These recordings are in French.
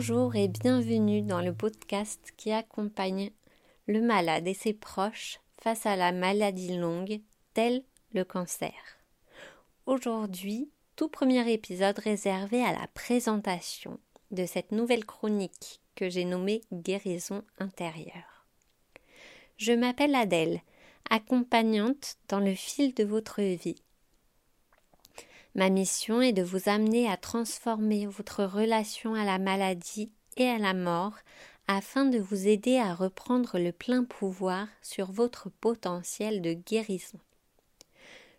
Bonjour et bienvenue dans le podcast qui accompagne le malade et ses proches face à la maladie longue telle le cancer. Aujourd'hui, tout premier épisode réservé à la présentation de cette nouvelle chronique que j'ai nommée Guérison intérieure. Je m'appelle Adèle, accompagnante dans le fil de votre vie. Ma mission est de vous amener à transformer votre relation à la maladie et à la mort afin de vous aider à reprendre le plein pouvoir sur votre potentiel de guérison.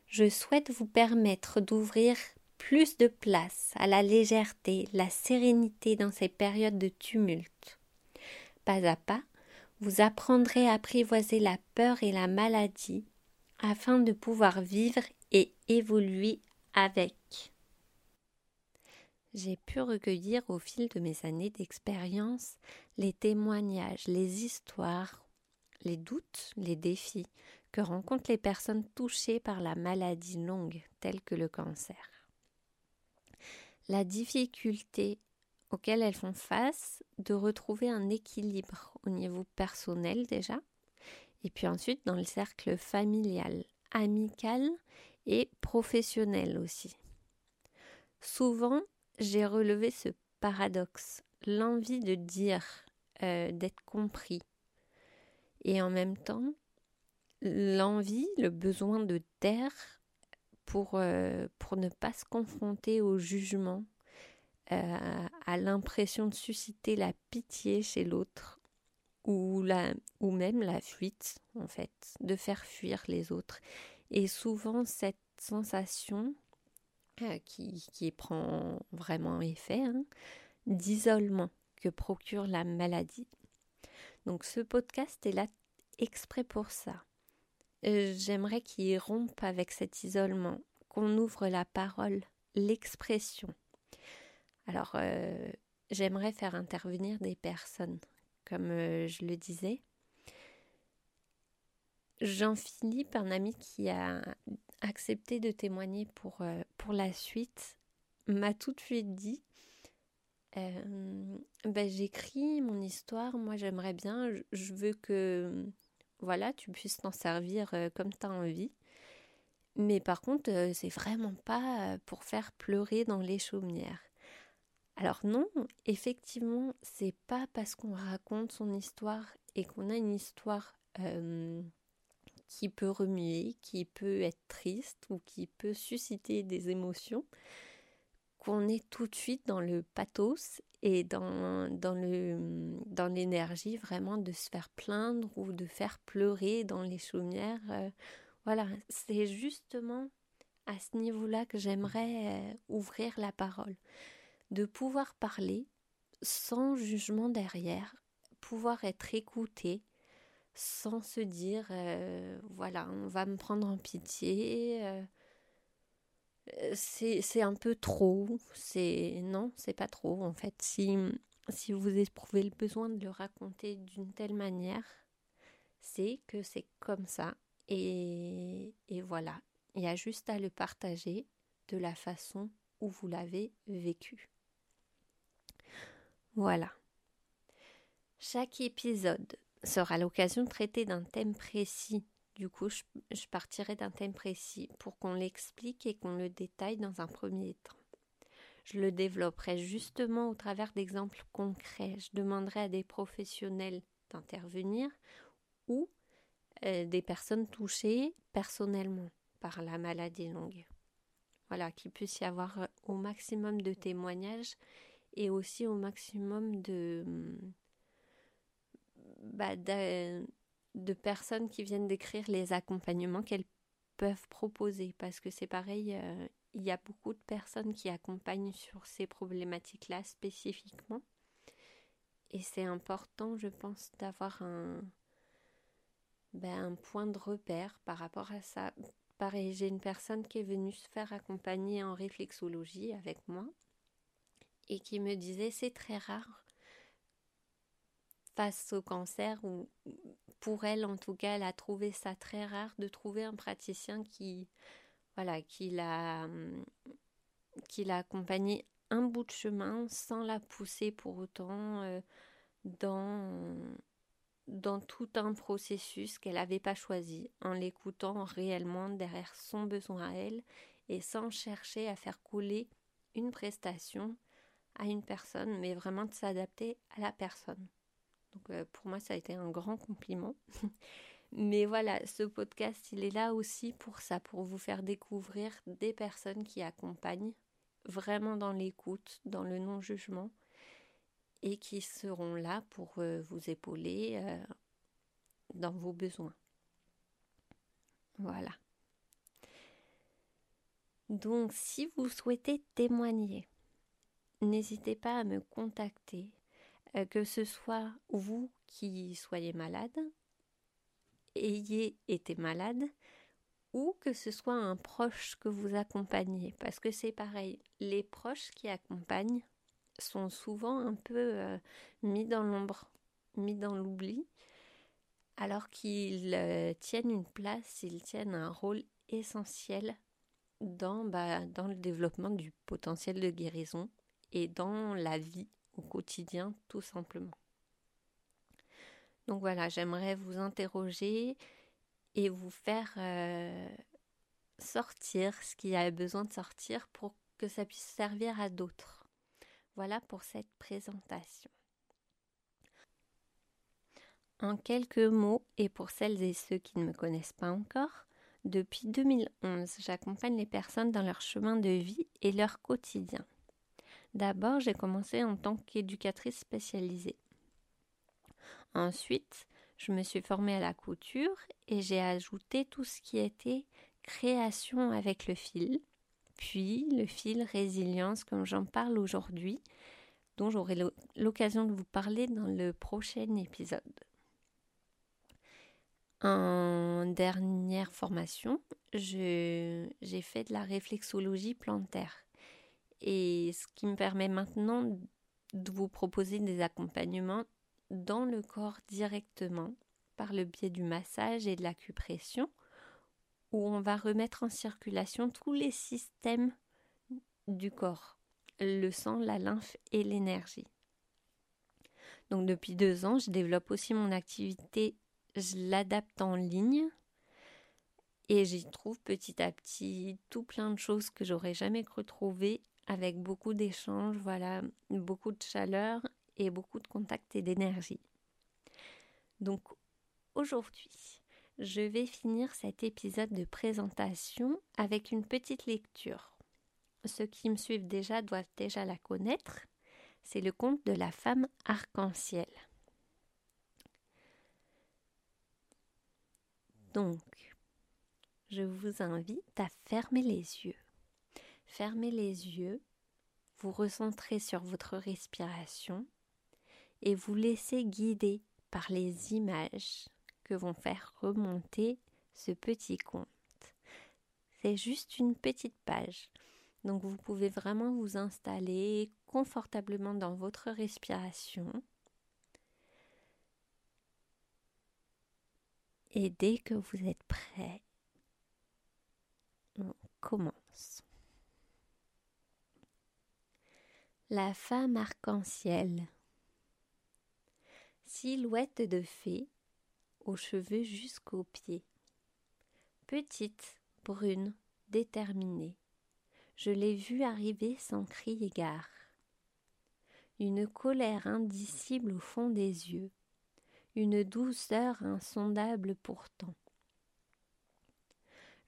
Je souhaite vous permettre d'ouvrir plus de place à la légèreté, la sérénité dans ces périodes de tumulte. Pas à pas, vous apprendrez à apprivoiser la peur et la maladie afin de pouvoir vivre et évoluer avec. J'ai pu recueillir au fil de mes années d'expérience les témoignages, les histoires, les doutes, les défis que rencontrent les personnes touchées par la maladie longue telle que le cancer. La difficulté auxquelles elles font face de retrouver un équilibre au niveau personnel déjà, et puis ensuite dans le cercle familial, amical et professionnel aussi. Souvent, j'ai relevé ce paradoxe, l'envie de dire, euh, d'être compris, et en même temps, l'envie, le besoin de taire pour, euh, pour ne pas se confronter au jugement, euh, à l'impression de susciter la pitié chez l'autre, ou, la, ou même la fuite, en fait, de faire fuir les autres. Et souvent, cette sensation euh, qui, prend vraiment effet hein, d'isolement que procure la maladie. Donc ce podcast est là exprès pour ça. Euh, j'aimerais qu'il rompe avec cet isolement, qu'on ouvre la parole, l'expression. Alors, euh, j'aimerais faire intervenir des personnes, comme je le disais, Jean-Philippe, un ami qui a accepté de témoigner pour, euh, pour la suite, m'a tout de suite dit ben, J'écris mon histoire, moi j'aimerais bien, je veux que voilà, tu puisses t'en servir euh, comme tu as envie. Mais par contre, c'est vraiment pas pour faire pleurer dans les chaumières. Alors non, effectivement, c'est pas parce qu'on raconte son histoire et qu'on a une histoire qui peut remuer, qui peut être triste ou qui peut susciter des émotions, qu'on est tout de suite dans le pathos et dans, dans, dans l'énergie vraiment de se faire plaindre ou de faire pleurer dans les chaumières. Euh, voilà, c'est justement à ce niveau-là que j'aimerais euh, ouvrir la parole, de pouvoir parler sans jugement derrière, pouvoir être écouté, sans se dire euh, voilà, on va me prendre en pitié. Euh, c'est un peu trop. C'est non, c'est pas trop en fait. Si si vous éprouvez le besoin de le raconter d'une telle manière, c'est que c'est comme ça et, et voilà. Il y a juste à le partager de la façon où vous l'avez vécu. Voilà. Chaque épisode sera l'occasion de traiter d'un thème précis. Du coup, je, partirai d'un thème précis pour qu'on l'explique et qu'on le détaille dans un premier temps. Je le développerai justement au travers d'exemples concrets. Je demanderai à des professionnels d'intervenir ou euh, des personnes touchées personnellement par la maladie longue. Voilà, qu'il puisse y avoir euh, au maximum de témoignages et aussi au maximum de, hum, bah, de, personnes qui viennent décrire les accompagnements qu'elles peuvent proposer parce que c'est pareil, euh, il y a beaucoup de personnes qui accompagnent sur ces problématiques-là spécifiquement. Et c'est important, je pense, d'avoir un, ben, un point de repère par rapport à ça. Pareil, j'ai une personne qui est venue se faire accompagner en réflexologie avec moi et qui me disait c'est très rare face au cancer, ou pour elle en tout cas, elle a trouvé ça très rare de trouver un praticien qui, voilà, qui l'a, qui l'a accompagné un bout de chemin sans la pousser pour autant euh, dans, dans tout un processus qu'elle n'avait pas choisi, en l'écoutant réellement derrière son besoin à elle et sans chercher à faire couler une prestation à une personne, mais vraiment de s'adapter à la personne. Donc euh, pour moi, ça a été un grand compliment. mais voilà, ce podcast, il est là aussi pour ça, pour vous faire découvrir des personnes qui accompagnent vraiment dans l'écoute, dans le non-jugement, et qui seront là pour euh, vous épauler euh, dans vos besoins. Voilà. Donc, si vous souhaitez témoigner, n'hésitez pas à me contacter, que ce soit vous qui soyez malade, ayez été malade, ou que ce soit un proche que vous accompagnez, parce que c'est pareil, les proches qui accompagnent sont souvent un peu euh, mis dans l'ombre, mis dans l'oubli, alors qu'ils euh, tiennent une place, ils tiennent un rôle essentiel dans, bah, dans le développement du potentiel de guérison et dans la vie au quotidien tout simplement. Donc voilà, j'aimerais vous interroger et vous faire euh, sortir ce qui a besoin de sortir pour que ça puisse servir à d'autres. Voilà pour cette présentation. En quelques mots, et pour celles et ceux qui ne me connaissent pas encore, depuis 2011, j'accompagne les personnes dans leur chemin de vie et leur quotidien. D'abord, j'ai commencé en tant qu'éducatrice spécialisée. Ensuite, je me suis formée à la couture et j'ai ajouté tout ce qui était création avec le fil, puis le fil résilience comme j'en parle aujourd'hui, dont j'aurai l'occasion de vous parler dans le prochain épisode. En dernière formation, j'ai fait de la réflexologie plantaire. Et ce qui me permet maintenant de vous proposer des accompagnements dans le corps directement par le biais du massage et de l'acupression où on va remettre en circulation tous les systèmes du corps, le sang, la lymphe et l'énergie. Donc depuis deux ans, je développe aussi mon activité, je l'adapte en ligne et j'y trouve petit à petit tout plein de choses que j'aurais jamais cru trouver avec beaucoup d'échanges, voilà, beaucoup de chaleur et beaucoup de contact et d'énergie. Donc aujourd'hui, je vais finir cet épisode de présentation avec une petite lecture. Ceux qui me suivent déjà doivent déjà la connaître. C'est le conte de la femme arc-en-ciel. Donc, je vous invite à fermer les yeux. Fermez les yeux, vous recentrez sur votre respiration et vous laissez guider par les images que vont faire remonter ce petit conte. C'est juste une petite page. Donc vous pouvez vraiment vous installer confortablement dans votre respiration. Et dès que vous êtes prêt, on commence. La femme arc-en-ciel silhouette de fée, aux cheveux jusqu'aux pieds. Petite, brune, déterminée, je l'ai vue arriver sans cri égard. Une colère indicible au fond des yeux, une douceur insondable pourtant.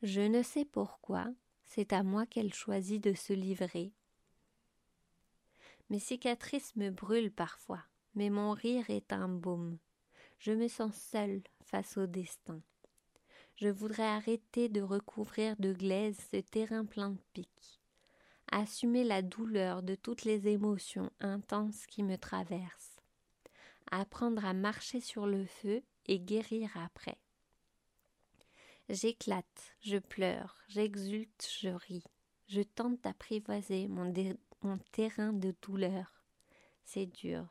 Je ne sais pourquoi, c'est à moi qu'elle choisit de se livrer. Mes cicatrices me brûlent parfois mais mon rire est un baume. Je me sens seule face au destin. Je voudrais arrêter de recouvrir de glaise ce terrain plein de pics, assumer la douleur de toutes les émotions intenses qui me traversent, apprendre à marcher sur le feu et guérir après. J'éclate, je pleure, j'exulte, je ris, je tente d'apprivoiser mon, terrain de douleur. C'est dur.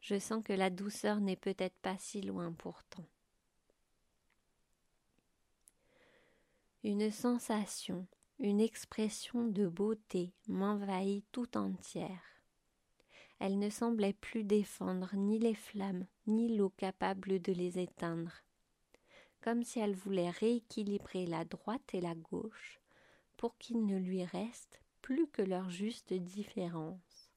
Je sens que la douceur n'est peut-être pas si loin pourtant. Une sensation, Une expression de beauté m'envahit tout entière. Elle ne semblait plus défendre ni les flammes, ni l'eau capable de les éteindre. Comme si elle voulait rééquilibrer la droite et la gauche pour qu'il ne lui reste plus que leur juste différence.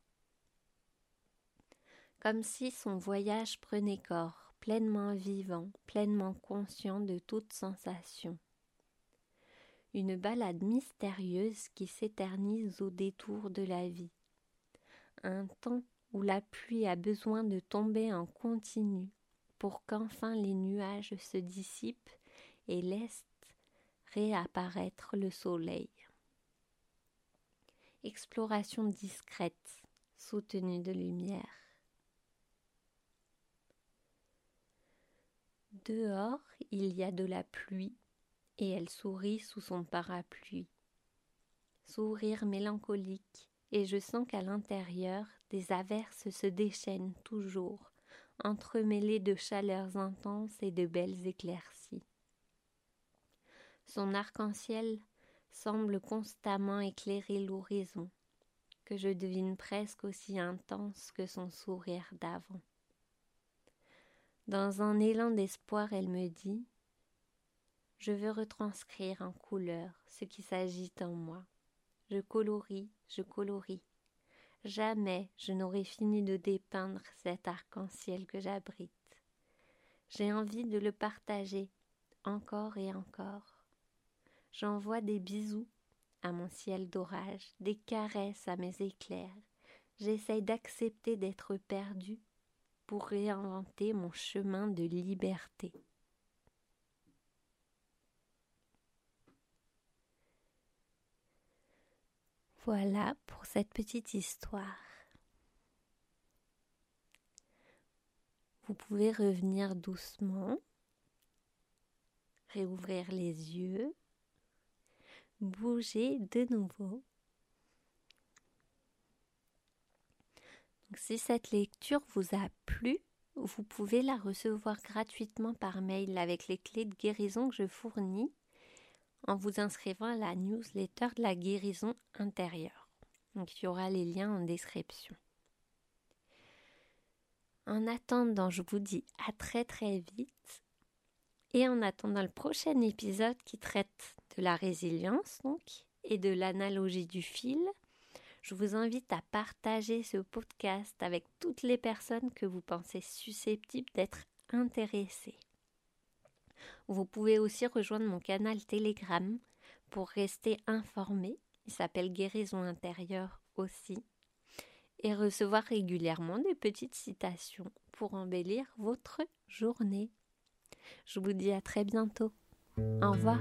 Comme si son voyage prenait corps, pleinement vivant, pleinement conscient de toute sensation. Une balade mystérieuse qui s'éternise au détour de la vie. Un temps où la pluie a besoin de tomber en continu pour qu'enfin les nuages se dissipent et laissent réapparaître le soleil. Exploration discrète, soutenue de lumière. Dehors, il y a de la pluie, et elle sourit sous son parapluie. Sourire mélancolique, et je sens qu'à l'intérieur, des averses se déchaînent toujours, entremêlées de chaleurs intenses et de belles éclaircies. Son arc-en-ciel semble constamment éclairer l'horizon, que je devine presque aussi intense que son sourire d'avant. Dans un élan d'espoir, elle me dit Je veux retranscrire en couleur ce qui s'agite en moi. Je colorie, je colorie. Jamais je n'aurai fini de dépeindre cet arc-en-ciel que j'abrite. J'ai envie de le partager encore et encore. J'envoie des bisous à mon ciel d'orage, des caresses à mes éclairs. J'essaye d'accepter d'être perdu pour réinventer mon chemin de liberté. Voilà pour cette petite histoire. Vous pouvez revenir doucement, réouvrir les yeux, bouger de nouveau. si cette lecture vous a plu, vous pouvez la recevoir gratuitement par mail avec les clés de guérison que je fournis en vous inscrivant à la newsletter de la guérison intérieure. Donc il y aura les liens en description. En attendant, je vous dis à très très vite. Et en attendant le prochain épisode qui traite de la résilience donc et de l'analogie du fil, je vous invite à partager ce podcast avec toutes les personnes que vous pensez susceptibles d'être intéressées. Vous pouvez aussi rejoindre mon canal Telegram pour rester informé. Il s'appelle Guérison intérieure aussi. Et recevoir régulièrement des petites citations pour embellir votre journée. Je vous dis à très bientôt. Au revoir.